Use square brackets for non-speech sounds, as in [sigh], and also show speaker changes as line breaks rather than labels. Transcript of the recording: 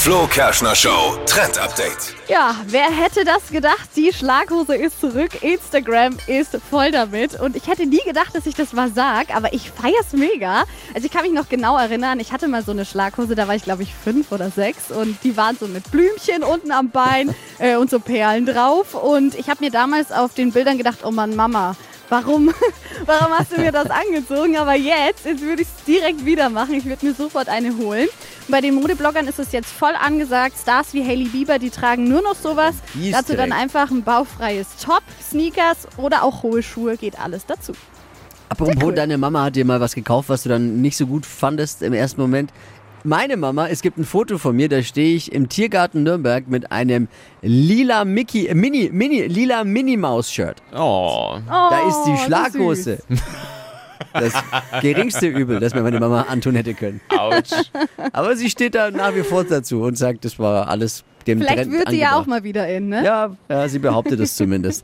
Flo Kerschner Show Trend Update.
Ja, wer hätte das gedacht? Die Schlaghose ist zurück. Instagram ist voll damit. Und ich hätte nie gedacht, dass ich das mal sag, aber ich feier's mega. Also ich kann mich noch genau erinnern, ich hatte mal so eine Schlaghose, da war ich glaube ich fünf oder sechs und die waren so mit Blümchen unten am Bein [laughs] äh, und so Perlen drauf. Und ich habe mir damals auf den Bildern gedacht, oh Mann, Mama, Warum, [laughs] warum hast du mir das angezogen? Aber jetzt, jetzt würde ich es direkt wieder machen. Ich würde mir sofort eine holen. Bei den Modebloggern ist es jetzt voll angesagt. Stars wie Hailey Bieber, die tragen nur noch sowas.
Ist
Dazu dann einfach ein baufreies Top, Sneakers oder auch hohe Schuhe, geht alles dazu.
Apropos,
cool.
deine Mama hat dir mal was gekauft, was du dann nicht so gut fandest im ersten Moment. Meine Mama, es gibt ein Foto von mir, da stehe ich im Tiergarten Nürnberg mit einem lila Mickey, äh, Mini, Mini, lila Minnie Maus Shirt.
Oh.
Da ist
Oh,
die Schlaghose. [laughs] Das geringste Übel, das mir meine Mama antun hätte können.
Autsch.
Aber sie steht da nach wie vor dazu und sagt, das war alles dem
Vielleicht
Trend
wird sie ja auch mal wieder in, ne?
Ja, ja, sie behauptet es zumindest.